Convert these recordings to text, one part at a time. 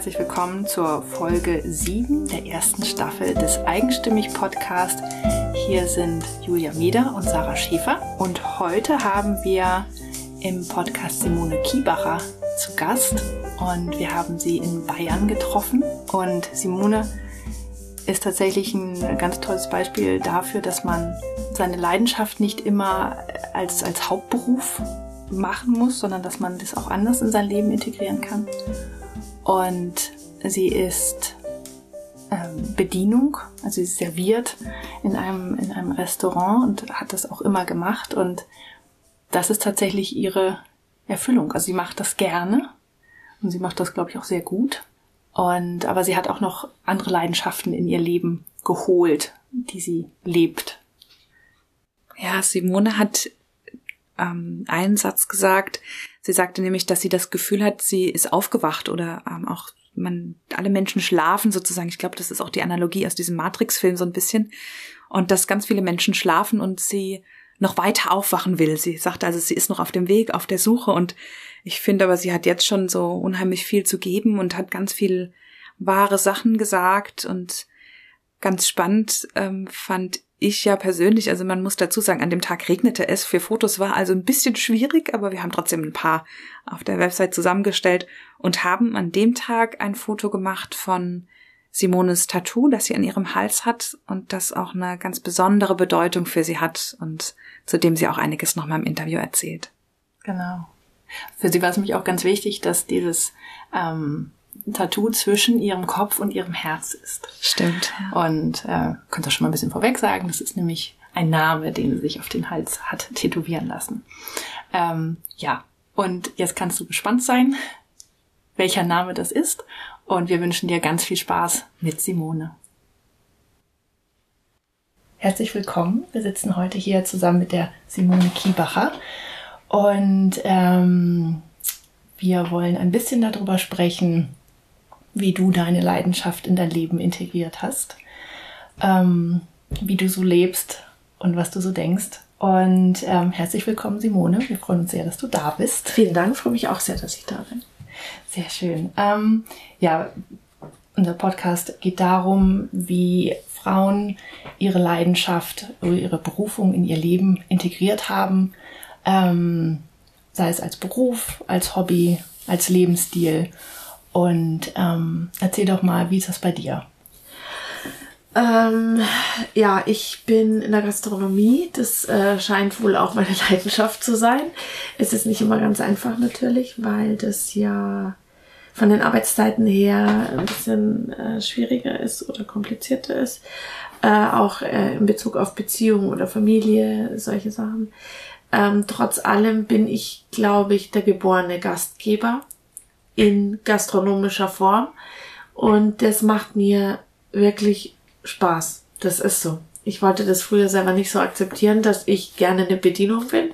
herzlich willkommen zur Folge 7 der ersten Staffel des Eigenstimmig Podcast. Hier sind Julia Mieder und Sarah Schäfer und heute haben wir im Podcast Simone Kiebacher zu Gast und wir haben sie in Bayern getroffen und Simone ist tatsächlich ein ganz tolles Beispiel dafür, dass man seine Leidenschaft nicht immer als, als Hauptberuf machen muss, sondern dass man das auch anders in sein Leben integrieren kann. Und sie ist ähm, Bedienung, also sie serviert in einem, in einem Restaurant und hat das auch immer gemacht. Und das ist tatsächlich ihre Erfüllung. Also sie macht das gerne und sie macht das, glaube ich, auch sehr gut. Und aber sie hat auch noch andere Leidenschaften in ihr Leben geholt, die sie lebt. Ja, Simone hat ähm, einen Satz gesagt. Sie sagte nämlich, dass sie das Gefühl hat, sie ist aufgewacht oder ähm, auch man, alle Menschen schlafen sozusagen. Ich glaube, das ist auch die Analogie aus diesem Matrix-Film so ein bisschen. Und dass ganz viele Menschen schlafen und sie noch weiter aufwachen will. Sie sagte also, sie ist noch auf dem Weg, auf der Suche und ich finde aber, sie hat jetzt schon so unheimlich viel zu geben und hat ganz viel wahre Sachen gesagt und ganz spannend ähm, fand ich ja persönlich, also man muss dazu sagen, an dem Tag regnete es. Für Fotos war also ein bisschen schwierig, aber wir haben trotzdem ein paar auf der Website zusammengestellt und haben an dem Tag ein Foto gemacht von Simones Tattoo, das sie an ihrem Hals hat und das auch eine ganz besondere Bedeutung für sie hat und zu dem sie auch einiges nochmal im Interview erzählt. Genau. Für sie war es nämlich auch ganz wichtig, dass dieses ähm, Tattoo zwischen ihrem Kopf und ihrem Herz ist. Stimmt. Ja. Und äh, könnt ihr schon mal ein bisschen vorweg sagen, das ist nämlich ein Name, den sie sich auf den Hals hat tätowieren lassen. Ähm, ja, und jetzt kannst du gespannt sein, welcher Name das ist. Und wir wünschen dir ganz viel Spaß mit Simone. Herzlich willkommen. Wir sitzen heute hier zusammen mit der Simone Kiebacher. Und ähm, wir wollen ein bisschen darüber sprechen, wie du deine Leidenschaft in dein Leben integriert hast, ähm, wie du so lebst und was du so denkst. Und ähm, herzlich willkommen, Simone. Wir freuen uns sehr, dass du da bist. Vielen Dank, freue mich auch sehr, dass ich da bin. Sehr schön. Ähm, ja, unser Podcast geht darum, wie Frauen ihre Leidenschaft, ihre Berufung in ihr Leben integriert haben, ähm, sei es als Beruf, als Hobby, als Lebensstil und ähm, erzähl doch mal, wie ist das bei dir? Ähm, ja, ich bin in der Gastronomie. Das äh, scheint wohl auch meine Leidenschaft zu sein. Es ist nicht immer ganz einfach natürlich, weil das ja von den Arbeitszeiten her ein bisschen äh, schwieriger ist oder komplizierter ist. Äh, auch äh, in Bezug auf Beziehung oder Familie, solche Sachen. Ähm, trotz allem bin ich, glaube ich, der geborene Gastgeber in gastronomischer Form. Und das macht mir wirklich Spaß. Das ist so. Ich wollte das früher selber nicht so akzeptieren, dass ich gerne eine Bedienung bin.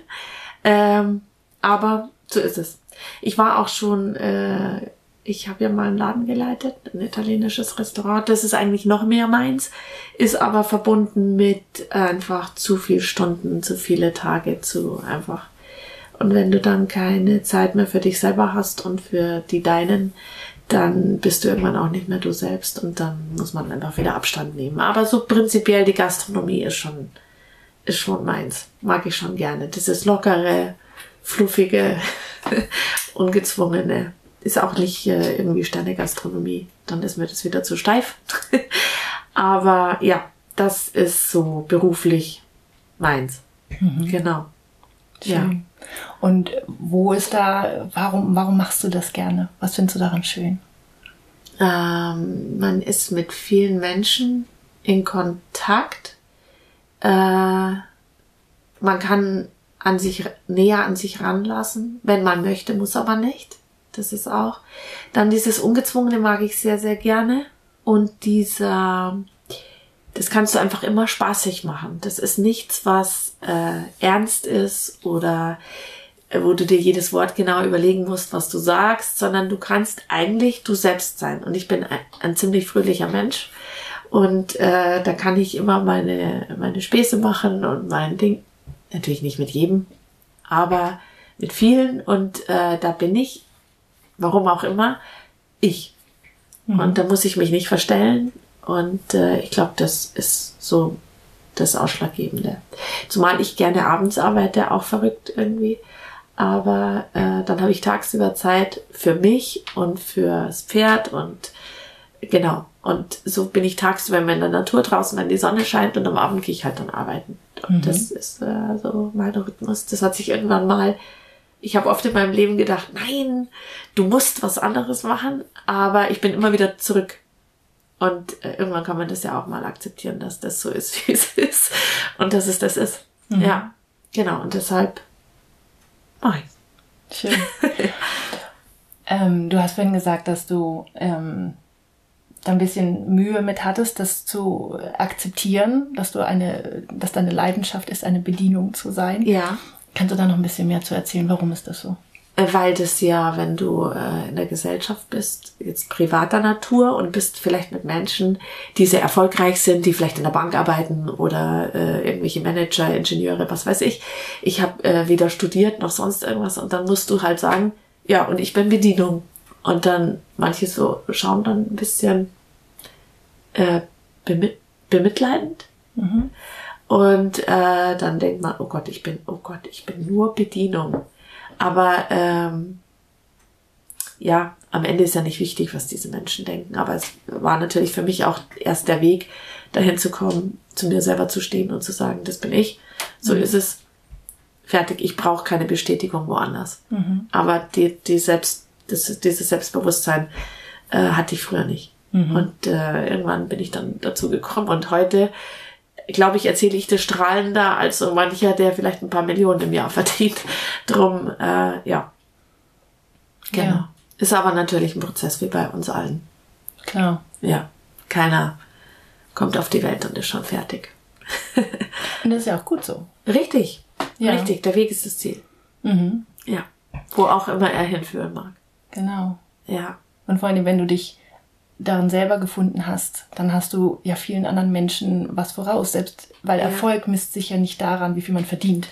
Ähm, aber so ist es. Ich war auch schon, äh, ich habe ja mal einen Laden geleitet, ein italienisches Restaurant. Das ist eigentlich noch mehr meins, ist aber verbunden mit einfach zu viel Stunden, zu viele Tage, zu einfach und wenn du dann keine Zeit mehr für dich selber hast und für die Deinen, dann bist du irgendwann auch nicht mehr du selbst und dann muss man einfach wieder Abstand nehmen. Aber so prinzipiell die Gastronomie ist schon, ist schon meins. Mag ich schon gerne. Dieses lockere, fluffige, ungezwungene. Ist auch nicht äh, irgendwie Sterne-Gastronomie. Dann ist mir das wieder zu steif. Aber ja, das ist so beruflich meins. Mhm. Genau. Ja. Und wo ist da, warum, warum machst du das gerne? Was findest du daran schön? Ähm, man ist mit vielen Menschen in Kontakt. Äh, man kann an sich näher an sich ranlassen, wenn man möchte, muss aber nicht. Das ist auch. Dann dieses Ungezwungene mag ich sehr, sehr gerne. Und dieser das kannst du einfach immer spaßig machen. Das ist nichts, was äh, ernst ist oder äh, wo du dir jedes Wort genau überlegen musst, was du sagst, sondern du kannst eigentlich du selbst sein. Und ich bin ein, ein ziemlich fröhlicher Mensch und äh, da kann ich immer meine meine Späße machen und mein Ding. Natürlich nicht mit jedem, aber mit vielen und äh, da bin ich, warum auch immer, ich. Mhm. Und da muss ich mich nicht verstellen. Und äh, ich glaube, das ist so das Ausschlaggebende. Zumal ich gerne abends arbeite, auch verrückt irgendwie. Aber äh, dann habe ich tagsüber Zeit für mich und fürs Pferd und genau. Und so bin ich tagsüber in der Natur draußen, wenn die Sonne scheint und am Abend gehe ich halt dann arbeiten. Und mhm. das ist äh, so mein Rhythmus. Das hat sich irgendwann mal ich habe oft in meinem Leben gedacht, nein, du musst was anderes machen, aber ich bin immer wieder zurück. Und äh, irgendwann kann man das ja auch mal akzeptieren, dass das so ist, wie es ist und dass es das ist. Mhm. Ja, genau. Und deshalb mache ich Schön. ähm, du hast vorhin gesagt, dass du ähm, da ein bisschen Mühe mit hattest, das zu akzeptieren, dass du eine, dass deine Leidenschaft ist, eine Bedienung zu sein. Ja. Kannst du da noch ein bisschen mehr zu erzählen? Warum ist das so? Äh, weil das ja, wenn du äh, in der Gesellschaft bist, jetzt privater Natur und bist vielleicht mit Menschen, die sehr erfolgreich sind, die vielleicht in der Bank arbeiten oder äh, irgendwelche Manager, Ingenieure, was weiß ich. Ich habe äh, weder studiert noch sonst irgendwas und dann musst du halt sagen, ja, und ich bin Bedienung. Und dann manche so schauen dann ein bisschen äh, bemit bemitleidend. Mhm. Und äh, dann denkt man, oh Gott, ich bin, oh Gott, ich bin nur Bedienung. Aber ähm, ja, am Ende ist ja nicht wichtig, was diese Menschen denken. Aber es war natürlich für mich auch erst der Weg, dahin zu kommen, zu mir selber zu stehen und zu sagen, das bin ich. So mhm. ist es. Fertig. Ich brauche keine Bestätigung woanders. Mhm. Aber die, die Selbst, das, dieses Selbstbewusstsein äh, hatte ich früher nicht. Mhm. Und äh, irgendwann bin ich dann dazu gekommen. Und heute glaube ich, erzähle ich das strahlender als so mancher, der vielleicht ein paar Millionen im Jahr verdient. Drum, äh, ja. Genau. Ja. Ist aber natürlich ein Prozess wie bei uns allen. Klar. Ja. Keiner kommt auf die Welt und ist schon fertig. und das ist ja auch gut so. Richtig. Ja. Richtig. Der Weg ist das Ziel. Mhm. Ja. Wo auch immer er hinführen mag. Genau. Ja. Und vor allem, wenn du dich darin selber gefunden hast, dann hast du ja vielen anderen Menschen was voraus, selbst weil ja. Erfolg misst sich ja nicht daran, wie viel man verdient.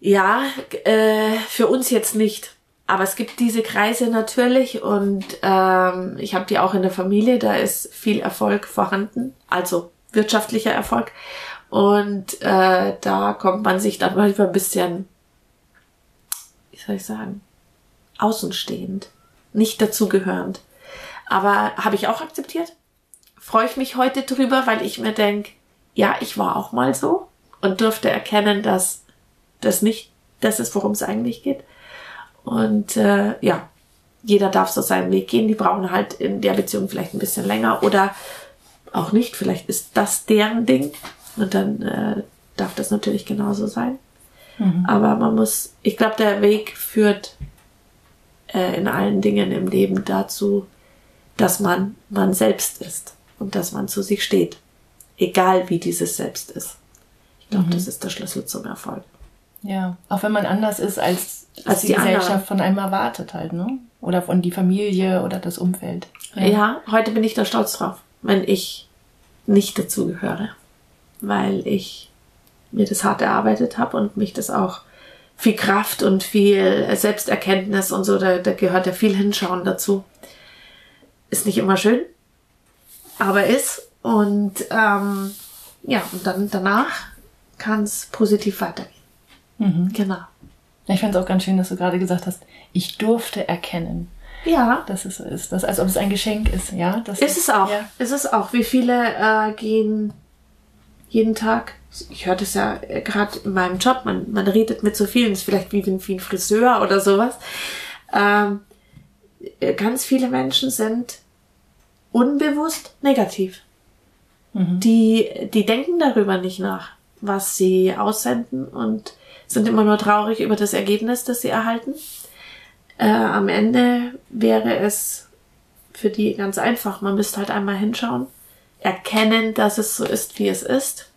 Ja, äh, für uns jetzt nicht. Aber es gibt diese Kreise natürlich und ähm, ich habe die auch in der Familie, da ist viel Erfolg vorhanden, also wirtschaftlicher Erfolg. Und äh, da kommt man sich dann manchmal ein bisschen, wie soll ich sagen, außenstehend, nicht dazugehörend aber habe ich auch akzeptiert. Freue ich mich heute drüber, weil ich mir denke, ja, ich war auch mal so und durfte erkennen, dass das nicht das ist, worum es eigentlich geht. Und äh, ja, jeder darf so seinen Weg gehen. Die brauchen halt in der Beziehung vielleicht ein bisschen länger oder auch nicht. Vielleicht ist das deren Ding und dann äh, darf das natürlich genauso sein. Mhm. Aber man muss, ich glaube, der Weg führt äh, in allen Dingen im Leben dazu, dass man man selbst ist und dass man zu sich steht. Egal wie dieses Selbst ist. Ich glaube, mhm. das ist der Schlüssel zum Erfolg. Ja, auch wenn man anders ist, als, als die, die Gesellschaft von einem erwartet halt, ne? Oder von die Familie oder das Umfeld. Ja. ja, heute bin ich da stolz drauf, wenn ich nicht dazugehöre. Weil ich mir das hart erarbeitet habe und mich das auch viel Kraft und viel Selbsterkenntnis und so, da, da gehört ja viel Hinschauen dazu. Ist nicht immer schön, aber ist. Und ähm, ja, und dann danach kann es positiv weitergehen. Mhm. Genau. Ich finde es auch ganz schön, dass du gerade gesagt hast, ich durfte erkennen. Ja. Dass es so ist. Das, als ob es ein Geschenk ist, ja. Das ist, ist es auch. Ja. Ist es auch. Wie viele äh, gehen jeden Tag, ich höre das ja gerade in meinem Job, man, man redet mit so vielen, ist vielleicht wie, wie ein Friseur oder sowas. Ähm, ganz viele Menschen sind unbewusst negativ. Mhm. Die, die denken darüber nicht nach, was sie aussenden und sind immer nur traurig über das Ergebnis, das sie erhalten. Äh, am Ende wäre es für die ganz einfach. Man müsste halt einmal hinschauen, erkennen, dass es so ist, wie es ist.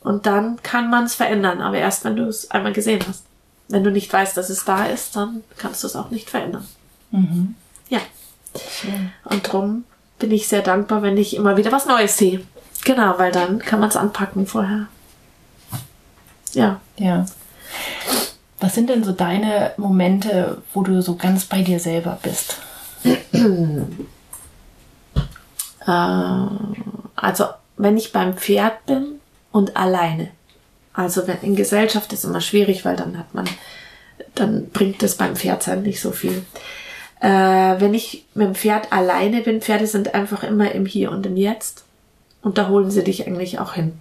Und dann kann man es verändern, aber erst wenn du es einmal gesehen hast. Wenn du nicht weißt, dass es da ist, dann kannst du es auch nicht verändern. Mhm. Ja. Schön. Und drum bin ich sehr dankbar, wenn ich immer wieder was Neues sehe. Genau, weil dann kann man es anpacken vorher. Ja. Ja. Was sind denn so deine Momente, wo du so ganz bei dir selber bist? Äh, also wenn ich beim Pferd bin und alleine. Also wenn in Gesellschaft ist immer schwierig, weil dann hat man, dann bringt es beim Pferd sein nicht so viel. Äh, wenn ich mit dem Pferd alleine bin, Pferde sind einfach immer im Hier und im Jetzt. Und da holen sie dich eigentlich auch hin.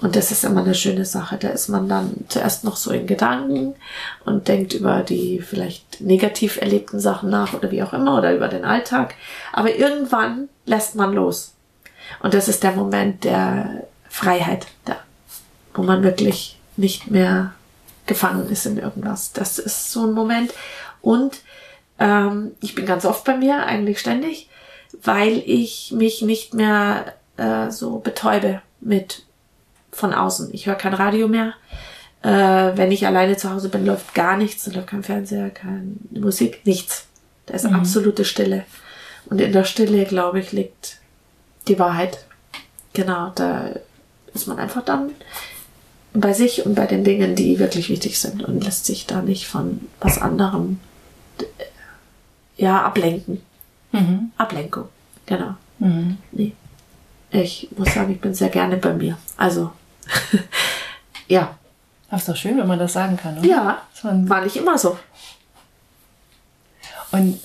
Und das ist immer eine schöne Sache. Da ist man dann zuerst noch so in Gedanken und denkt über die vielleicht negativ erlebten Sachen nach oder wie auch immer oder über den Alltag. Aber irgendwann lässt man los. Und das ist der Moment der Freiheit, da, wo man wirklich nicht mehr gefangen ist in irgendwas. Das ist so ein Moment. Und ähm, ich bin ganz oft bei mir, eigentlich ständig, weil ich mich nicht mehr äh, so betäube mit von außen. Ich höre kein Radio mehr. Äh, wenn ich alleine zu Hause bin, läuft gar nichts. Da läuft kein Fernseher, keine Musik, nichts. Da ist mhm. absolute Stille. Und in der Stille, glaube ich, liegt die Wahrheit. Genau, da ist man einfach dann bei sich und bei den Dingen, die wirklich wichtig sind und lässt sich da nicht von was anderem ja ablenken. Mhm. Ablenkung, genau. Mhm. Nee. Ich muss sagen, ich bin sehr gerne bei mir. Also ja. Das ist doch schön, wenn man das sagen kann, oder? Ja, war nicht immer so. Und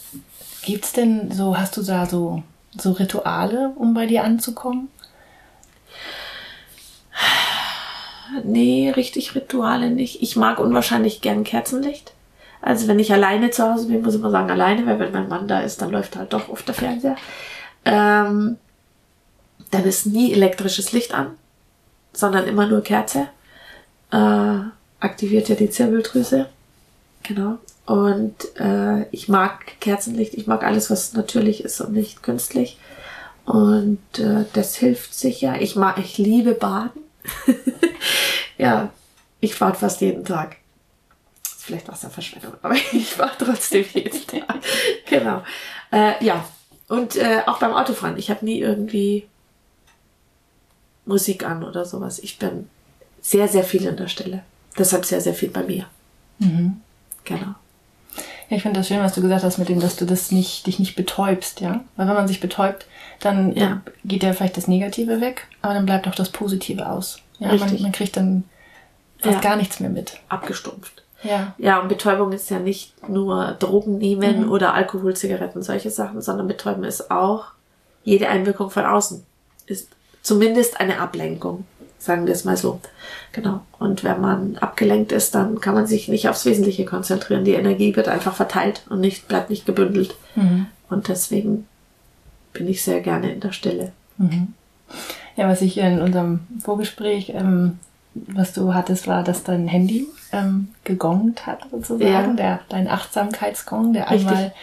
gibt's denn so, hast du da so, so Rituale, um bei dir anzukommen? Nee, richtig Rituale nicht. Ich mag unwahrscheinlich gern Kerzenlicht. Also wenn ich alleine zu Hause bin, muss ich mal sagen alleine, weil wenn mein Mann da ist, dann läuft halt doch oft der Fernseher. Ähm, dann ist nie elektrisches Licht an sondern immer nur Kerze. Äh, aktiviert ja die Zirbeldrüse. Genau. Und äh, ich mag Kerzenlicht, ich mag alles, was natürlich ist und nicht künstlich. Und äh, das hilft sicher. Ich mag, ich liebe Baden. ja, ich bade fast jeden Tag. Ist vielleicht Wasserverschwendung, aber ich bade trotzdem jeden Tag. genau. Äh, ja. Und äh, auch beim Autofahren. Ich habe nie irgendwie Musik an oder sowas. Ich bin sehr, sehr viel in der Stille. Deshalb sehr, sehr viel bei mir. Mhm. Genau. Ja, ich finde das schön, was du gesagt hast mit dem, dass du das nicht, dich nicht betäubst, ja. Weil wenn man sich betäubt, dann ja. geht ja vielleicht das Negative weg, aber dann bleibt auch das Positive aus. Ja. Man, man kriegt dann fast ja. gar nichts mehr mit. Abgestumpft. Ja. Ja, und Betäubung ist ja nicht nur Drogen nehmen mhm. oder Alkohol, Zigaretten, solche Sachen, sondern Betäuben ist auch jede Einwirkung von außen. Ist zumindest eine Ablenkung, sagen wir es mal so. Genau. Und wenn man abgelenkt ist, dann kann man sich nicht aufs Wesentliche konzentrieren. Die Energie wird einfach verteilt und nicht, bleibt nicht gebündelt. Mhm. Und deswegen bin ich sehr gerne in der Stille. Mhm. Ja, was ich in unserem Vorgespräch, ähm, was du hattest, war, dass dein Handy ähm, gegongt hat, sozusagen, ja. der, dein Achtsamkeitsgong, der Richtig. einmal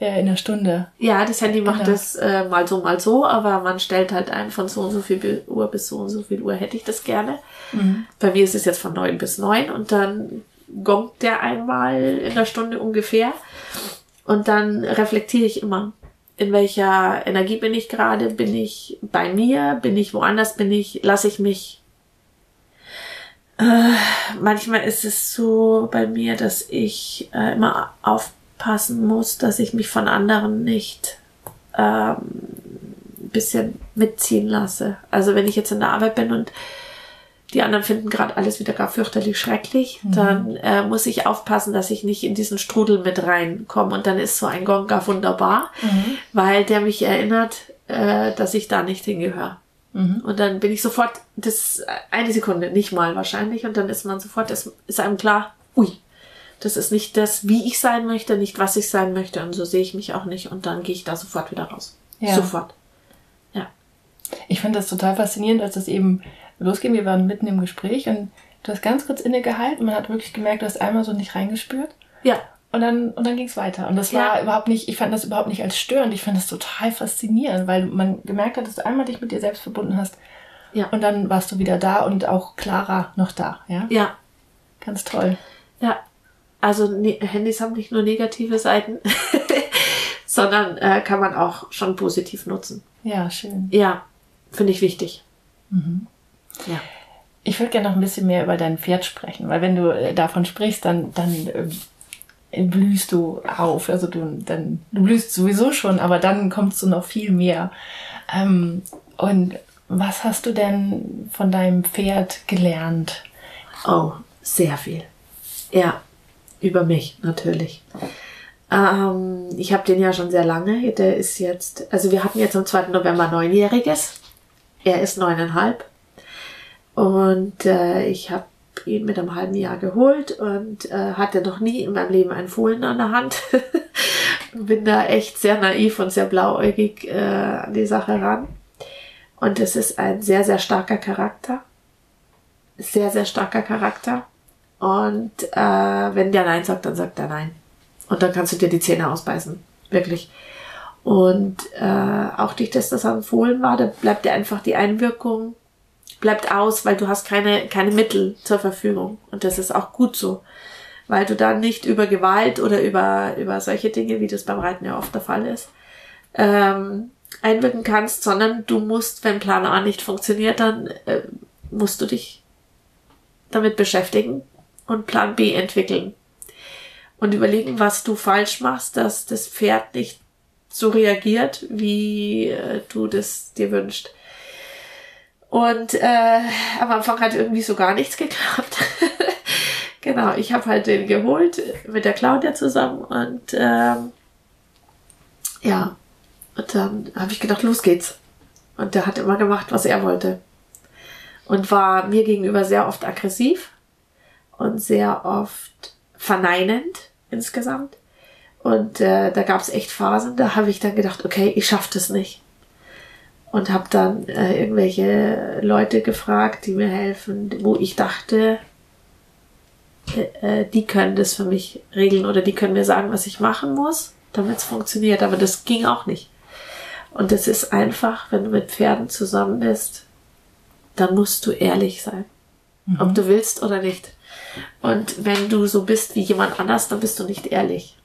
äh, in der Stunde. Ja, das Handy macht genau. das äh, mal so, mal so, aber man stellt halt ein, von so und so viel Uhr bis so und so viel Uhr hätte ich das gerne. Mhm. Bei mir ist es jetzt von neun bis neun und dann gongt der einmal in der Stunde ungefähr und dann reflektiere ich immer. In welcher Energie bin ich gerade? Bin ich bei mir? Bin ich woanders? Bin ich, lasse ich mich äh, manchmal ist es so bei mir, dass ich äh, immer auf aufpassen muss, dass ich mich von anderen nicht ähm, ein bisschen mitziehen lasse. Also wenn ich jetzt in der Arbeit bin und die anderen finden gerade alles wieder gar fürchterlich schrecklich, mhm. dann äh, muss ich aufpassen, dass ich nicht in diesen Strudel mit reinkomme. Und dann ist so ein Gong gar wunderbar, mhm. weil der mich erinnert, äh, dass ich da nicht hingehöre. Mhm. Und dann bin ich sofort, das eine Sekunde, nicht mal wahrscheinlich, und dann ist man sofort, ist, ist einem klar, ui, das ist nicht das, wie ich sein möchte, nicht was ich sein möchte und so sehe ich mich auch nicht und dann gehe ich da sofort wieder raus. Ja. Sofort. Ja. Ich finde das total faszinierend, als das eben losging. Wir waren mitten im Gespräch und du hast ganz kurz innegehalten und man hat wirklich gemerkt, du hast einmal so nicht reingespürt. Ja. Und dann, und dann ging es weiter. Und das war ja. überhaupt nicht, ich fand das überhaupt nicht als störend. Ich fand das total faszinierend, weil man gemerkt hat, dass du einmal dich mit dir selbst verbunden hast. Ja. Und dann warst du wieder da und auch klarer noch da, ja? Ja. Ganz toll. Ja, also ne Handys haben nicht nur negative Seiten, sondern äh, kann man auch schon positiv nutzen. Ja, schön. Ja, finde ich wichtig. Mhm. Ja. Ich würde gerne noch ein bisschen mehr über dein Pferd sprechen, weil wenn du äh, davon sprichst, dann, dann äh, blühst du auf. Also du, dann, du blühst sowieso schon, aber dann kommst du noch viel mehr. Ähm, und was hast du denn von deinem Pferd gelernt? Oh, sehr viel. Ja, über mich natürlich. Ähm, ich habe den ja schon sehr lange. Der ist jetzt, also wir hatten jetzt am 2. November neunjähriges. Er ist neuneinhalb. Und äh, ich habe ihn mit einem halben Jahr geholt und äh, hatte noch nie in meinem Leben einen Fohlen an der Hand. Bin da echt sehr naiv und sehr blauäugig äh, an die Sache ran. Und es ist ein sehr, sehr starker Charakter. Sehr, sehr starker Charakter. Und äh, wenn der Nein sagt, dann sagt er Nein. Und dann kannst du dir die Zähne ausbeißen. Wirklich. Und äh, auch durch das, dass er empfohlen war, da bleibt dir einfach die Einwirkung bleibt aus, weil du hast keine, keine Mittel zur Verfügung. Und das ist auch gut so. Weil du dann nicht über Gewalt oder über, über solche Dinge, wie das beim Reiten ja oft der Fall ist, ähm, einwirken kannst, sondern du musst, wenn Plan A nicht funktioniert, dann äh, musst du dich damit beschäftigen und Plan B entwickeln. Und überlegen, was du falsch machst, dass das Pferd nicht so reagiert, wie äh, du das dir wünschst. Und äh, am Anfang hat irgendwie so gar nichts geklappt. genau, ich habe halt den geholt mit der Claudia zusammen und ähm, ja, und dann habe ich gedacht, los geht's. Und der hat immer gemacht, was er wollte. Und war mir gegenüber sehr oft aggressiv und sehr oft verneinend insgesamt. Und äh, da gab es echt Phasen, da habe ich dann gedacht, okay, ich schaff das nicht und habe dann äh, irgendwelche Leute gefragt, die mir helfen, wo ich dachte, äh, äh, die können das für mich regeln oder die können mir sagen, was ich machen muss, damit es funktioniert. Aber das ging auch nicht. Und es ist einfach, wenn du mit Pferden zusammen bist, dann musst du ehrlich sein. Mhm. Ob du willst oder nicht. Und wenn du so bist wie jemand anders, dann bist du nicht ehrlich.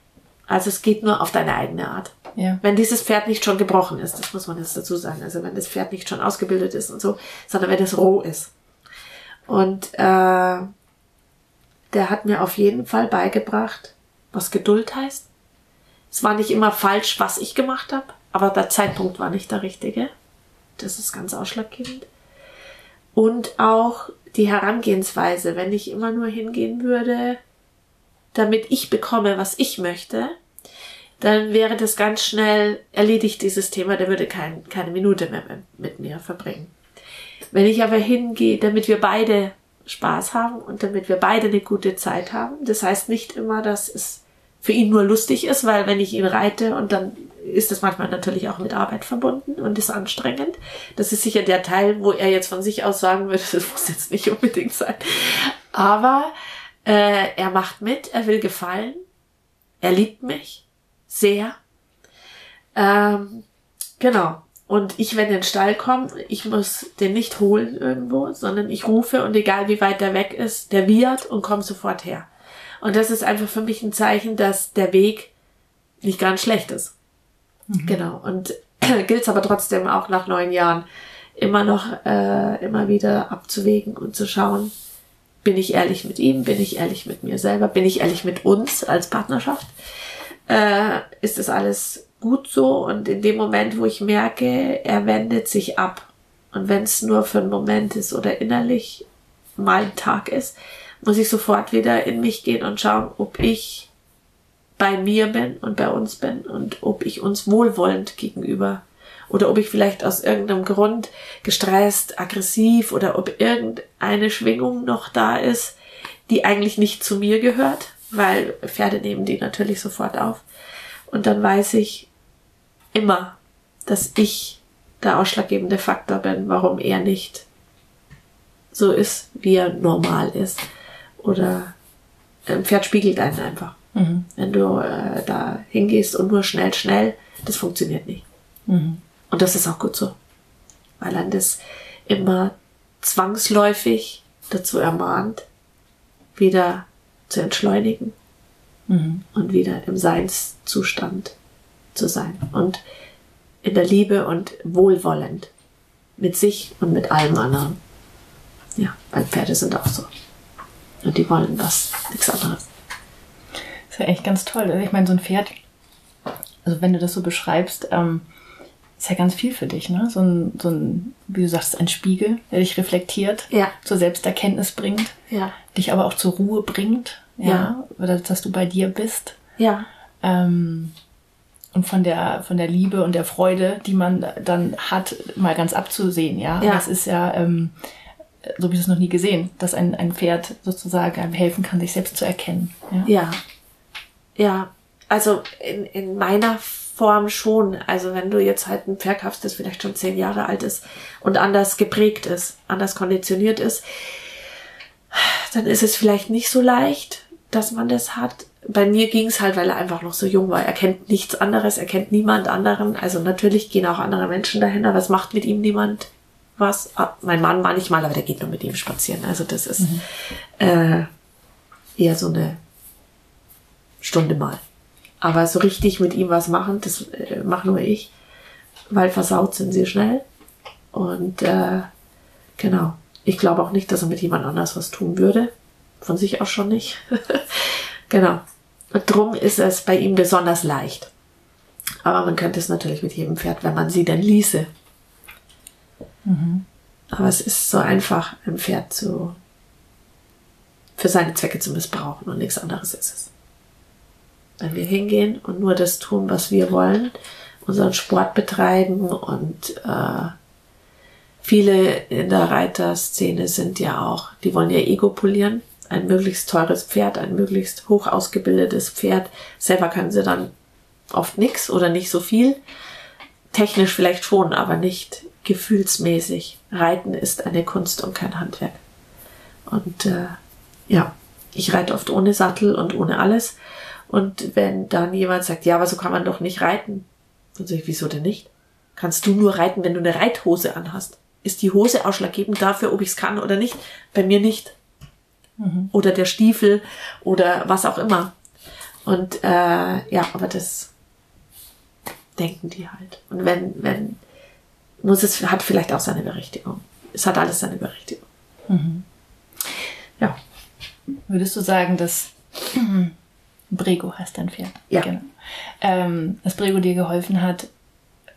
Also es geht nur auf deine eigene Art. Ja. Wenn dieses Pferd nicht schon gebrochen ist, das muss man jetzt dazu sagen. Also wenn das Pferd nicht schon ausgebildet ist und so, sondern wenn es roh ist. Und äh, der hat mir auf jeden Fall beigebracht, was Geduld heißt. Es war nicht immer falsch, was ich gemacht habe, aber der Zeitpunkt war nicht der richtige. Das ist ganz ausschlaggebend. Und auch die Herangehensweise, wenn ich immer nur hingehen würde, damit ich bekomme, was ich möchte, dann wäre das ganz schnell erledigt, dieses Thema, der würde kein, keine Minute mehr mit mir verbringen. Wenn ich aber hingehe, damit wir beide Spaß haben und damit wir beide eine gute Zeit haben, das heißt nicht immer, dass es für ihn nur lustig ist, weil wenn ich ihn reite und dann ist das manchmal natürlich auch mit Arbeit verbunden und ist anstrengend. Das ist sicher der Teil, wo er jetzt von sich aus sagen würde, das muss jetzt nicht unbedingt sein. Aber äh, er macht mit, er will gefallen, er liebt mich sehr. Ähm, genau. Und ich, wenn in den Stall komme, ich muss den nicht holen irgendwo, sondern ich rufe und egal wie weit der weg ist, der wird und kommt sofort her. Und das ist einfach für mich ein Zeichen, dass der Weg nicht ganz schlecht ist. Mhm. Genau. Und gilt aber trotzdem auch nach neun Jahren immer noch, äh, immer wieder abzuwägen und zu schauen, bin ich ehrlich mit ihm, bin ich ehrlich mit mir selber, bin ich ehrlich mit uns als Partnerschaft? Äh, ist das alles gut so? Und in dem Moment, wo ich merke, er wendet sich ab. Und wenn es nur für einen Moment ist oder innerlich mal ein Tag ist, muss ich sofort wieder in mich gehen und schauen, ob ich bei mir bin und bei uns bin und ob ich uns wohlwollend gegenüber oder ob ich vielleicht aus irgendeinem Grund gestresst, aggressiv oder ob irgendeine Schwingung noch da ist, die eigentlich nicht zu mir gehört weil Pferde nehmen die natürlich sofort auf. Und dann weiß ich immer, dass ich der ausschlaggebende Faktor bin, warum er nicht so ist, wie er normal ist. Oder ein Pferd spiegelt einen einfach. Mhm. Wenn du äh, da hingehst und nur schnell, schnell, das funktioniert nicht. Mhm. Und das ist auch gut so. Weil dann das immer zwangsläufig dazu ermahnt, wieder zu entschleunigen mhm. und wieder im Seinszustand zu sein und in der Liebe und wohlwollend mit sich und mit allem anderen. Ja, weil Pferde sind auch so. Und die wollen das, nichts anderes. Das ist ja echt ganz toll. Also ich meine, so ein Pferd, also wenn du das so beschreibst, ähm, ist ja ganz viel für dich, ne? So ein, so ein, wie du sagst, ein Spiegel, der dich reflektiert, Ja. zur Selbsterkenntnis bringt, Ja. dich aber auch zur Ruhe bringt, ja, oder dass du bei dir bist. Ja. Ähm, und von der, von der Liebe und der Freude, die man dann hat, mal ganz abzusehen, ja. Ja. Das ist ja, ähm, so habe ich das noch nie gesehen, dass ein, ein Pferd sozusagen einem helfen kann, sich selbst zu erkennen. Ja. Ja. Ja. Also in, in meiner Form schon. Also wenn du jetzt halt ein Pferd kaufst, das vielleicht schon zehn Jahre alt ist und anders geprägt ist, anders konditioniert ist, dann ist es vielleicht nicht so leicht, dass man das hat. Bei mir ging es halt, weil er einfach noch so jung war. Er kennt nichts anderes, er kennt niemand anderen. Also natürlich gehen auch andere Menschen dahin, aber es macht mit ihm niemand was. Ah, mein Mann manchmal, aber der geht nur mit ihm spazieren. Also das ist äh, eher so eine Stunde mal. Aber so richtig mit ihm was machen, das äh, mache nur ich. Weil versaut sind sie schnell. Und äh, genau. Ich glaube auch nicht, dass er mit jemand anders was tun würde. Von sich aus schon nicht. genau. Und drum ist es bei ihm besonders leicht. Aber man könnte es natürlich mit jedem Pferd, wenn man sie denn ließe. Aber es ist so einfach, ein Pferd zu für seine Zwecke zu missbrauchen und nichts anderes ist es. Wenn wir hingehen und nur das tun, was wir wollen, unseren Sport betreiben und äh, viele in der Reiterszene sind ja auch, die wollen ihr Ego polieren, ein möglichst teures Pferd, ein möglichst hoch ausgebildetes Pferd. Selber können sie dann oft nix oder nicht so viel. Technisch vielleicht schon, aber nicht gefühlsmäßig. Reiten ist eine Kunst und kein Handwerk. Und äh, ja, ich reite oft ohne Sattel und ohne alles. Und wenn dann jemand sagt, ja, aber so kann man doch nicht reiten, dann sage ich, wieso denn nicht? Kannst du nur reiten, wenn du eine Reithose anhast? Ist die Hose ausschlaggebend dafür, ob ich es kann oder nicht? Bei mir nicht. Oder der Stiefel oder was auch immer. Und äh, ja, aber das denken die halt. Und wenn, wenn, muss es, hat vielleicht auch seine Berechtigung. Es hat alles seine Berechtigung. Ja. Würdest du sagen, dass Brego heißt dein Pferd? Ja. Genau. Ähm, dass Brego dir geholfen hat,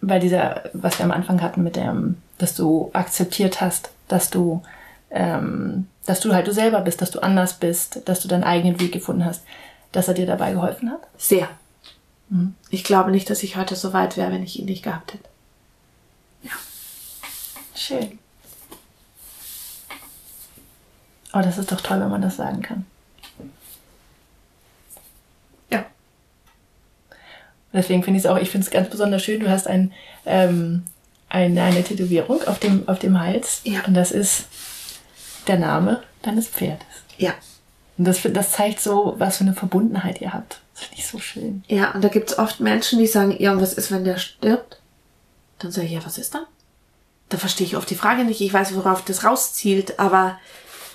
bei dieser, was wir am Anfang hatten mit dem, dass du akzeptiert hast, dass du, ähm, dass du halt du selber bist, dass du anders bist, dass du deinen eigenen Weg gefunden hast, dass er dir dabei geholfen hat? Sehr. Ich glaube nicht, dass ich heute so weit wäre, wenn ich ihn nicht gehabt hätte. Schön. Oh, das ist doch toll, wenn man das sagen kann. Deswegen finde ich es auch, ich finde es ganz besonders schön, du hast ein, ähm, eine, eine Tätowierung auf dem, auf dem Hals. Ja. Und das ist der Name deines Pferdes. Ja. Und das, das zeigt so, was für eine Verbundenheit ihr habt. Das finde ich so schön. Ja, und da gibt's oft Menschen, die sagen, ja, und was ist, wenn der stirbt? Dann sage ich, ja, was ist dann? Da verstehe ich oft die Frage nicht. Ich weiß, worauf das rauszielt, aber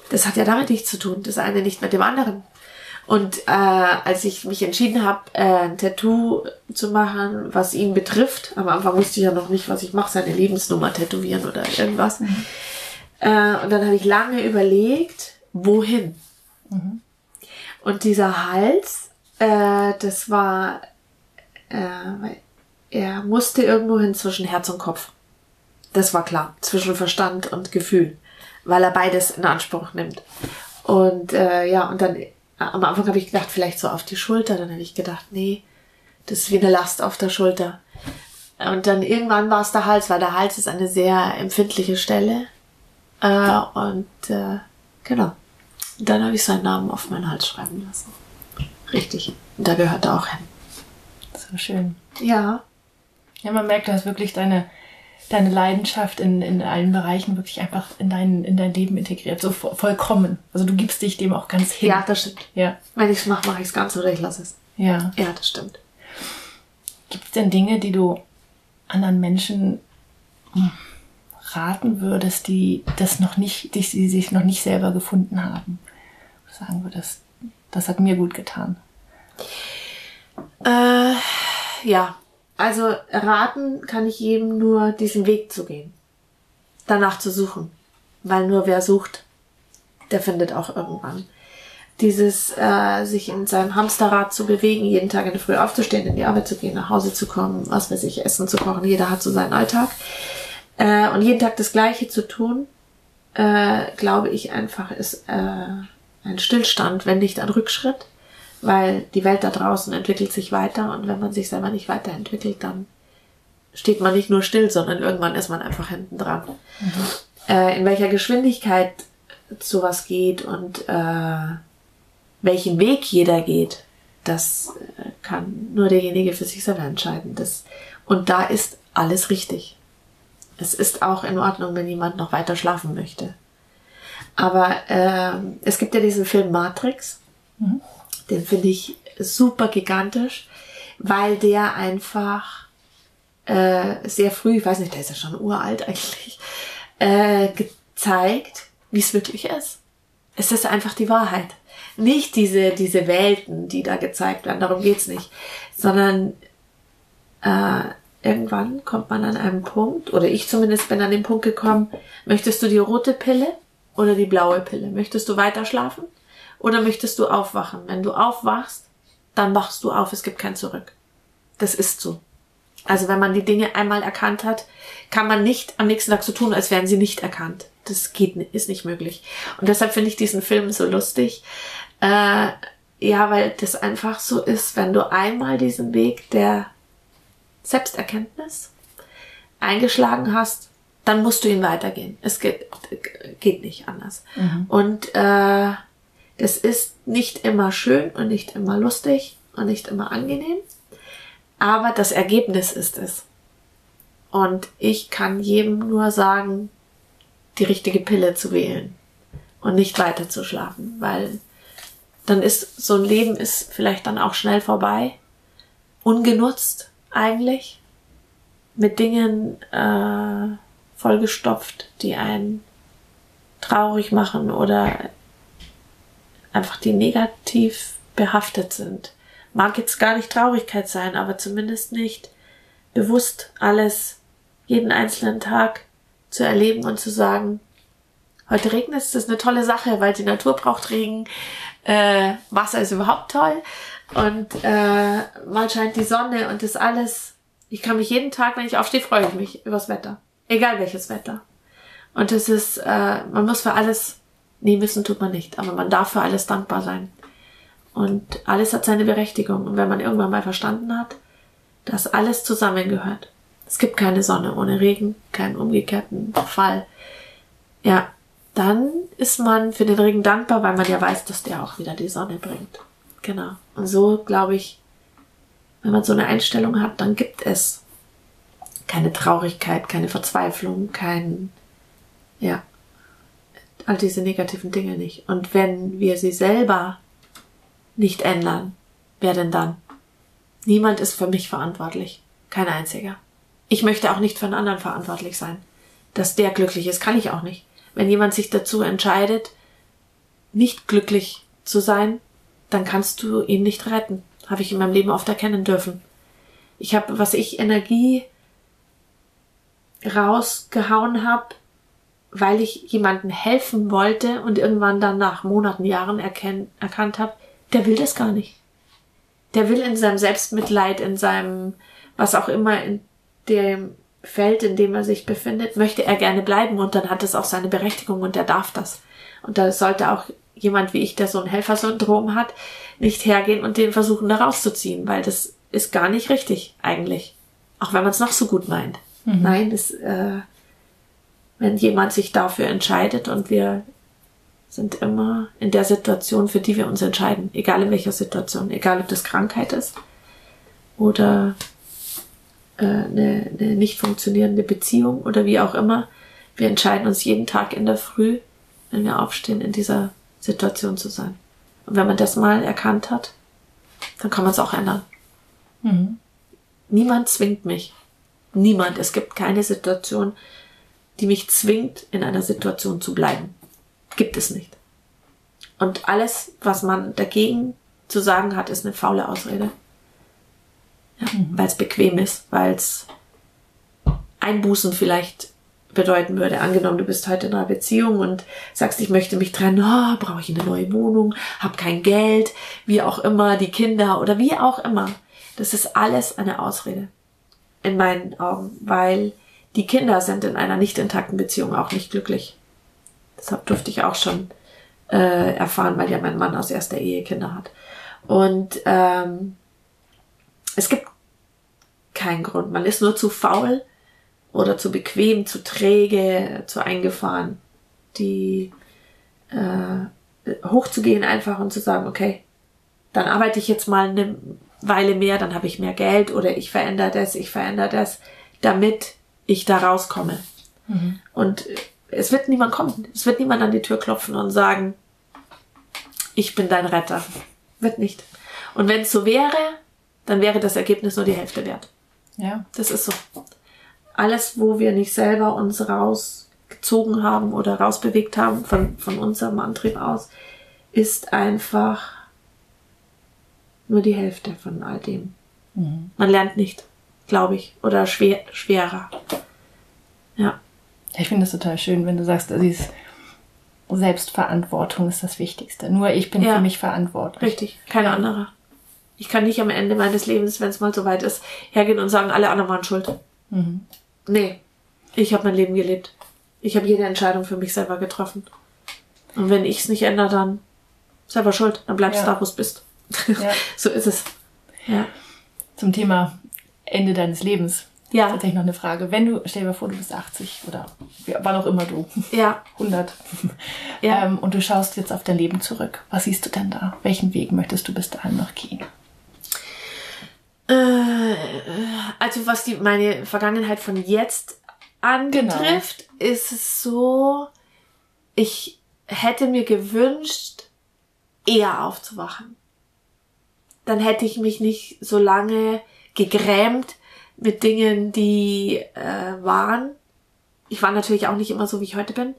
das hat ja damit nichts zu tun. Das eine nicht mit dem anderen. Und äh, als ich mich entschieden habe, äh, ein Tattoo zu machen, was ihn betrifft, am Anfang wusste ich ja noch nicht, was ich mache, seine Lebensnummer tätowieren oder irgendwas. Äh, und dann habe ich lange überlegt, wohin. Und dieser Hals, äh, das war, äh, er musste irgendwo hin zwischen Herz und Kopf. Das war klar, zwischen Verstand und Gefühl, weil er beides in Anspruch nimmt. Und äh, ja, und dann am Anfang habe ich gedacht, vielleicht so auf die Schulter. Dann habe ich gedacht, nee, das ist wie eine Last auf der Schulter. Und dann irgendwann war es der Hals, weil der Hals ist eine sehr empfindliche Stelle. Äh, und äh, genau. Und dann habe ich seinen Namen auf meinen Hals schreiben lassen. Richtig. Und da gehört er auch hin. So schön. Ja. Ja, man merkt, du hast wirklich deine, deine Leidenschaft in, in allen Bereichen wirklich einfach in dein, in dein Leben integriert. So vo- vollkommen. Also du gibst dich dem auch ganz hin. Ja, das stimmt. Ja. Wenn ich es mache, mache ich es ganz oder ich lasse es. Ja. Ja, das stimmt. Gibt es denn Dinge, die du anderen Menschen raten würdest, die das noch nicht, die, die sich noch nicht selber gefunden haben? Sagen würdest, das hat mir gut getan. Äh, ja, also raten kann ich jedem nur, diesen Weg zu gehen. Danach zu suchen. Weil nur wer sucht, der findet auch irgendwann. dieses äh, sich in seinem Hamsterrad zu bewegen, jeden Tag in der Früh aufzustehen, in die Arbeit zu gehen, nach Hause zu kommen, was weiß ich, Essen zu kochen. Jeder hat so seinen Alltag. Äh, und jeden Tag das Gleiche zu tun, äh, glaube ich einfach, ist äh, ein Stillstand, wenn nicht ein Rückschritt, weil die Welt da draußen entwickelt sich weiter und wenn man sich selber nicht weiterentwickelt, dann steht man nicht nur still, sondern irgendwann ist man einfach hinten dran. Mhm. Äh, in welcher Geschwindigkeit sowas geht und äh, welchen Weg jeder geht, das äh, kann nur derjenige für sich selber entscheiden. Das, und da ist alles richtig. Es ist auch in Ordnung, wenn jemand noch weiter schlafen möchte. Aber äh, es gibt ja diesen Film Matrix. Mhm. Den finde ich super gigantisch, weil der einfach äh, sehr früh, ich weiß nicht, der ist ja schon uralt eigentlich, äh, gezeigt, wie es wirklich ist. Es ist einfach die Wahrheit. Nicht diese, diese Welten, die da gezeigt werden, darum geht's nicht. Sondern äh, irgendwann kommt man an einem Punkt, oder ich zumindest bin an den Punkt gekommen, möchtest du die rote Pille oder die blaue Pille? Möchtest du weiter schlafen oder möchtest du aufwachen? Wenn du aufwachst, dann wachst du auf, es gibt kein Zurück. Das ist so. Also wenn man die Dinge einmal erkannt hat, kann man nicht am nächsten Tag so tun, als wären sie nicht erkannt. Das geht, ist nicht möglich. Und deshalb finde ich diesen Film so lustig. Äh, ja, weil das einfach so ist, wenn du einmal diesen Weg der Selbsterkenntnis eingeschlagen hast, dann musst du ihn weitergehen. Es geht, geht nicht anders. Mhm. Und äh, das ist nicht immer schön und nicht immer lustig und nicht immer angenehm, aber das Ergebnis ist es. Und ich kann jedem nur sagen, die richtige Pille zu wählen und nicht weiter zu schlafen, weil dann ist so ein Leben ist vielleicht dann auch schnell vorbei, ungenutzt eigentlich, mit Dingen äh, vollgestopft, die einen traurig machen oder einfach die negativ behaftet sind. Mag jetzt gar nicht Traurigkeit sein, aber zumindest nicht bewusst alles jeden einzelnen Tag zu erleben und zu sagen, heute regnet es, das ist eine tolle Sache, weil die Natur braucht Regen, äh, Wasser ist überhaupt toll und äh, mal scheint die Sonne und das alles. Ich kann mich jeden Tag, wenn ich aufstehe, freue ich mich übers Wetter. Egal welches Wetter. Und es ist, äh, man muss für alles, nee, müssen tut man nicht, aber man darf für alles dankbar sein. Und alles hat seine Berechtigung. Und wenn man irgendwann mal verstanden hat, dass alles zusammengehört. Es gibt keine Sonne ohne Regen, keinen umgekehrten Fall. Ja, dann ist man für den Regen dankbar, weil man ja weiß, dass der auch wieder die Sonne bringt. Genau. Und so glaube ich, wenn man so eine Einstellung hat, dann gibt es keine Traurigkeit, keine Verzweiflung, kein, ja, all diese negativen Dinge nicht. Und wenn wir sie selber nicht ändern, wer denn dann? Niemand ist für mich verantwortlich. Kein einziger. Ich möchte auch nicht für einen anderen verantwortlich sein. Dass der glücklich ist, kann ich auch nicht. Wenn jemand sich dazu entscheidet, nicht glücklich zu sein, dann kannst du ihn nicht retten. Habe ich in meinem Leben oft erkennen dürfen. Ich habe, was ich Energie rausgehauen habe, weil ich jemanden helfen wollte und irgendwann dann nach Monaten, Jahren erken erkannt habe, der will das gar nicht. Der will in seinem Selbstmitleid, in seinem, was auch immer, in dem Feld, in dem er sich befindet, möchte er gerne bleiben und dann hat es auch seine Berechtigung und er darf das. Und da sollte auch jemand wie ich, der so ein Helfersyndrom hat, nicht hergehen und den versuchen da rauszuziehen, weil das ist gar nicht richtig eigentlich. Auch wenn man es noch so gut meint. Mhm. Nein, das, äh, wenn jemand sich dafür entscheidet und wir sind immer in der Situation, für die wir uns entscheiden, egal in welcher Situation, egal ob das Krankheit ist oder äh, eine, eine nicht funktionierende Beziehung oder wie auch immer. Wir entscheiden uns jeden Tag in der Früh, wenn wir aufstehen, in dieser Situation zu sein. Und wenn man das mal erkannt hat, dann kann man es auch ändern. Mhm. Niemand zwingt mich. Niemand. Es gibt keine Situation, die mich zwingt, in einer Situation zu bleiben. Gibt es nicht. Und alles, was man dagegen zu sagen hat, ist eine faule Ausrede. Ja, mhm. Weil es bequem ist, weil es Einbußen vielleicht bedeuten würde. Angenommen, du bist heute in einer Beziehung und sagst, ich möchte mich trennen, oh, brauche ich eine neue Wohnung, habe kein Geld, wie auch immer, die Kinder oder wie auch immer. Das ist alles eine Ausrede in meinen Augen, weil die Kinder sind in einer nicht intakten Beziehung auch nicht glücklich. Deshalb durfte ich auch schon äh, erfahren, weil ja mein Mann aus erster Ehe Kinder hat. Und ähm, es gibt keinen Grund. Man ist nur zu faul oder zu bequem, zu träge, zu eingefahren, die äh, hochzugehen einfach und zu sagen, okay, dann arbeite ich jetzt mal eine Weile mehr, dann habe ich mehr Geld oder ich verändere das, ich verändere das, damit ich da rauskomme. Mhm. Und es wird niemand kommen. Es wird niemand an die Tür klopfen und sagen, ich bin dein Retter. Wird nicht. Und wenn es so wäre, dann wäre das Ergebnis nur die Hälfte wert. Ja. Das ist so. Alles, wo wir nicht selber uns rausgezogen haben oder rausbewegt haben von, von unserem Antrieb aus, ist einfach nur die Hälfte von all dem. Mhm. Man lernt nicht, glaube ich, oder schwer, schwerer. Ja. Ich finde das total schön, wenn du sagst, also dieses Selbstverantwortung ist das Wichtigste. Nur ich bin ja. für mich verantwortlich. Richtig, keine andere. Ich kann nicht am Ende meines Lebens, wenn es mal so weit ist, hergehen und sagen, alle anderen waren schuld. Mhm. Nee, ich habe mein Leben gelebt. Ich habe jede Entscheidung für mich selber getroffen. Und wenn ich es nicht ändere, dann selber schuld. Dann bleibst du ja. da, wo es bist. Ja. so ist es. Ja. Zum Thema Ende deines Lebens. Ja. Tatsächlich noch eine Frage. Wenn du, stell dir vor, du bist 80 oder wann auch immer du. Ja. 100. Ja. Ähm, und du schaust jetzt auf dein Leben zurück. Was siehst du denn da? Welchen Weg möchtest du bis dahin noch gehen? Äh, also was die, meine Vergangenheit von jetzt anbetrifft, genau. ist es so, ich hätte mir gewünscht, eher aufzuwachen. Dann hätte ich mich nicht so lange gegrämt mit Dingen, die äh, waren. Ich war natürlich auch nicht immer so, wie ich heute bin.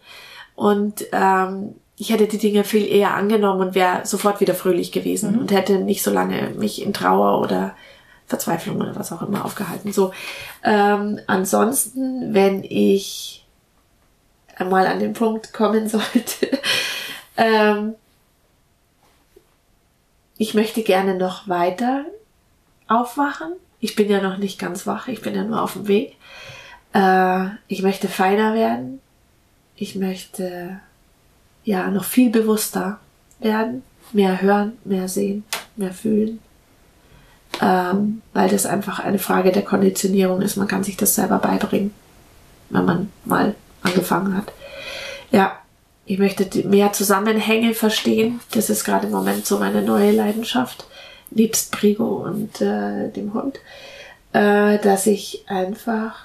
Und ähm, ich hätte die Dinge viel eher angenommen und wäre sofort wieder fröhlich gewesen mhm. und hätte nicht so lange mich in Trauer oder Verzweiflung oder was auch immer aufgehalten. So, ähm, ansonsten, wenn ich einmal an den Punkt kommen sollte, ähm, ich möchte gerne noch weiter aufwachen. Ich bin ja noch nicht ganz wach, ich bin ja nur auf dem Weg. Äh, ich möchte feiner werden. Ich möchte ja noch viel bewusster werden, mehr hören, mehr sehen, mehr fühlen ähm, weil das einfach eine Frage der Konditionierung ist. Man kann sich das selber beibringen, wenn man mal angefangen hat. Ja, ich möchte mehr Zusammenhänge verstehen. Das ist gerade im Moment so meine neue Leidenschaft, nebst Prigo und äh, dem Hund, äh, dass ich einfach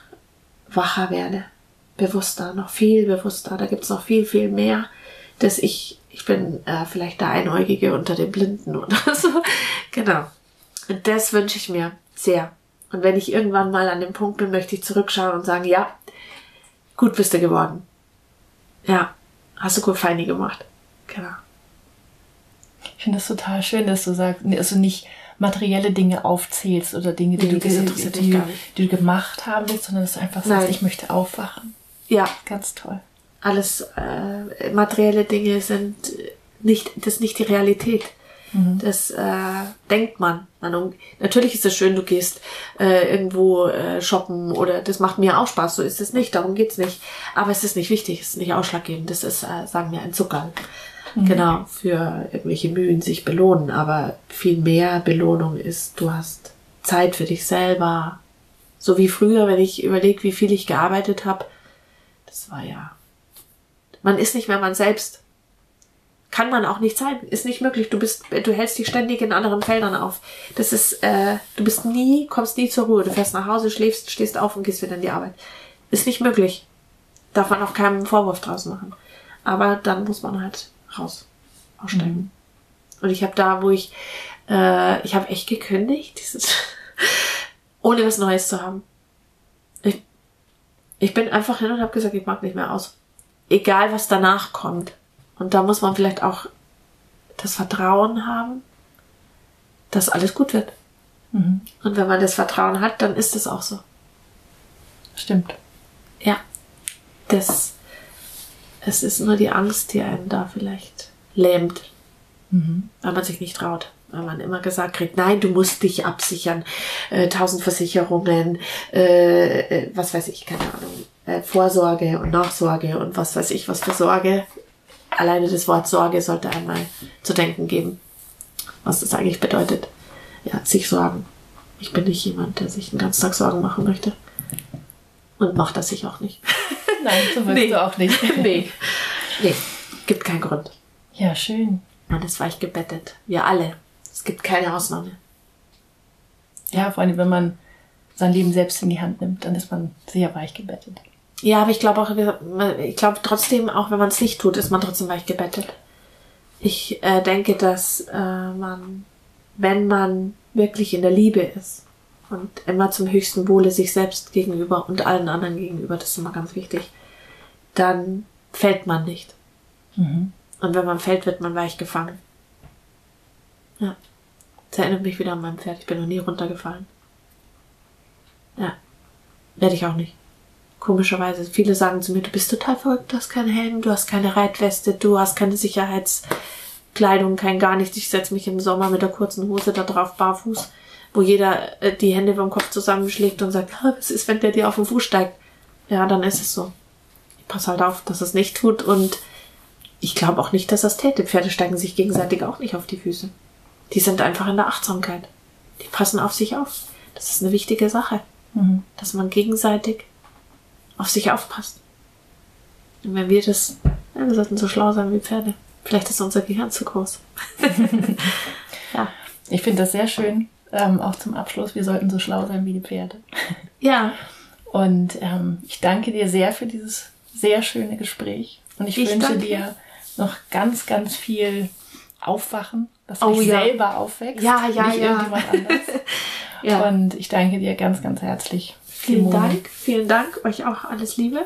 wacher werde, bewusster, noch viel bewusster. Da gibt's noch viel, viel mehr, dass ich, ich bin äh, vielleicht der Einäugige unter den Blinden oder so. genau. Und das wünsche ich mir sehr. Und wenn ich irgendwann mal an dem Punkt bin, möchte ich zurückschauen und sagen, ja, gut bist du geworden. Ja, hast du gut feini gemacht. Genau. Ich finde das total schön, dass du sagst, also nicht materielle Dinge aufzählst oder Dinge, die, nee, du, die, die, die, du gemacht haben willst, sondern dass du einfach sagst, Nein. ich möchte aufwachen. Ja. Ganz toll. Alles äh, materielle Dinge sind nicht, das ist nicht die Realität. Mhm. Das äh, denkt man. man natürlich ist es schön, du gehst äh, irgendwo äh, shoppen oder das macht mir auch Spaß. So ist es nicht. Darum geht's nicht. Aber es ist nicht wichtig. Es ist nicht ausschlaggebend. Das ist, äh, sagen wir, ein Zucker. Mhm. Genau für irgendwelche Mühen sich belohnen. Aber viel mehr Belohnung ist, du hast Zeit für dich selber. So wie früher, wenn ich überlege, wie viel ich gearbeitet habe. Das war ja. Man ist nicht mehr man selbst kann man auch nicht sein. Ist nicht möglich. Du bist, du hältst dich ständig in anderen Feldern auf. Das ist, äh, du bist nie, kommst nie zur Ruhe. Du fährst nach Hause, schläfst, stehst auf und gehst wieder in die Arbeit. Ist nicht möglich. Darf man auch keinen Vorwurf draus machen. Aber dann muss man halt raus, aussteigen. Mhm. Und ich habe da, wo ich, äh, ich habe echt gekündigt, dieses, ohne was Neues zu haben. Ich, ich bin einfach hin und habe gesagt, ich mag nicht mehr aus. Egal, was danach kommt und da muss man vielleicht auch das Vertrauen haben, dass alles gut wird. Mhm. Und wenn man das Vertrauen hat, dann ist es auch so. Stimmt. Ja. das, es ist nur die Angst, die einen da vielleicht lähmt, mhm. weil man sich nicht traut. Weil man immer gesagt kriegt, nein, du musst dich absichern, äh, tausend Versicherungen, äh, äh, was weiß ich, keine Ahnung, äh, Vorsorge und Nachsorge und was weiß ich, was für Sorge. Alleine das Wort Sorge sollte einmal zu denken geben, was das eigentlich bedeutet. Ja, sich sorgen. Ich bin nicht jemand, der sich den ganzen Tag Sorgen machen möchte. Und macht das sich auch nicht. Nein, so willst nee. du auch nicht. nee. Nee, gibt keinen Grund. Ja, schön. Man ist weich gebettet. Wir alle. Es gibt keine Ausnahme. Ja, vor allem, wenn man sein Leben selbst in die Hand nimmt, dann ist man sehr weich gebettet. Ja, aber ich glaube auch, ich glaube trotzdem, auch wenn man es nicht tut, ist man trotzdem weich gebettet. Ich äh, denke, dass äh, man, wenn man wirklich in der Liebe ist und immer zum höchsten Wohle sich selbst gegenüber und allen anderen gegenüber, das ist immer ganz wichtig, dann fällt man nicht. Mhm. Und wenn man fällt, wird man weich gefangen. Ja. Das erinnert mich wieder an mein Pferd. Ich bin noch nie runtergefallen. Ja. Werde ich auch nicht. Komischerweise. Viele sagen zu mir, du bist total verrückt, du hast keinen Helm, du hast keine Reitweste, du hast keine Sicherheitskleidung, kein gar nichts. Ich setze mich im Sommer mit der kurzen Hose da drauf, barfuß, wo jeder äh, die Hände beim Kopf zusammenschlägt und sagt, was ist, wenn der dir auf den Fuß steigt? Ja, dann ist es so. Ich passe halt auf, dass es nicht tut und ich glaube auch nicht, dass das täte. Pferde steigen sich gegenseitig auch nicht auf die Füße. Die sind einfach in der Achtsamkeit. Die passen auf sich auf. Das ist eine wichtige Sache. Mhm. Dass man gegenseitig auf sich aufpasst. Und wenn wir das, ja, wir sollten so schlau sein wie Pferde. Vielleicht ist unser Gehirn zu groß. ja. Ich finde das sehr schön. Ähm, auch zum Abschluss, wir sollten so schlau sein wie die Pferde. Ja. Und ähm, ich danke dir sehr für dieses sehr schöne Gespräch. Und ich, ich wünsche dir noch ganz, ganz viel Aufwachen dass du oh, dich ja. selber aufwächst. Ja, ja, nicht ja. irgendjemand anders. ja. Und ich danke dir ganz, ganz herzlich. Vielen Simone. Dank. Vielen Dank. Euch auch alles Liebe.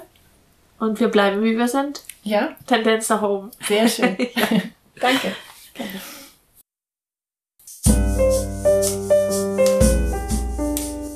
Und wir bleiben, wie wir sind. Ja. Tendenz nach oben. Sehr schön. danke. Gerne.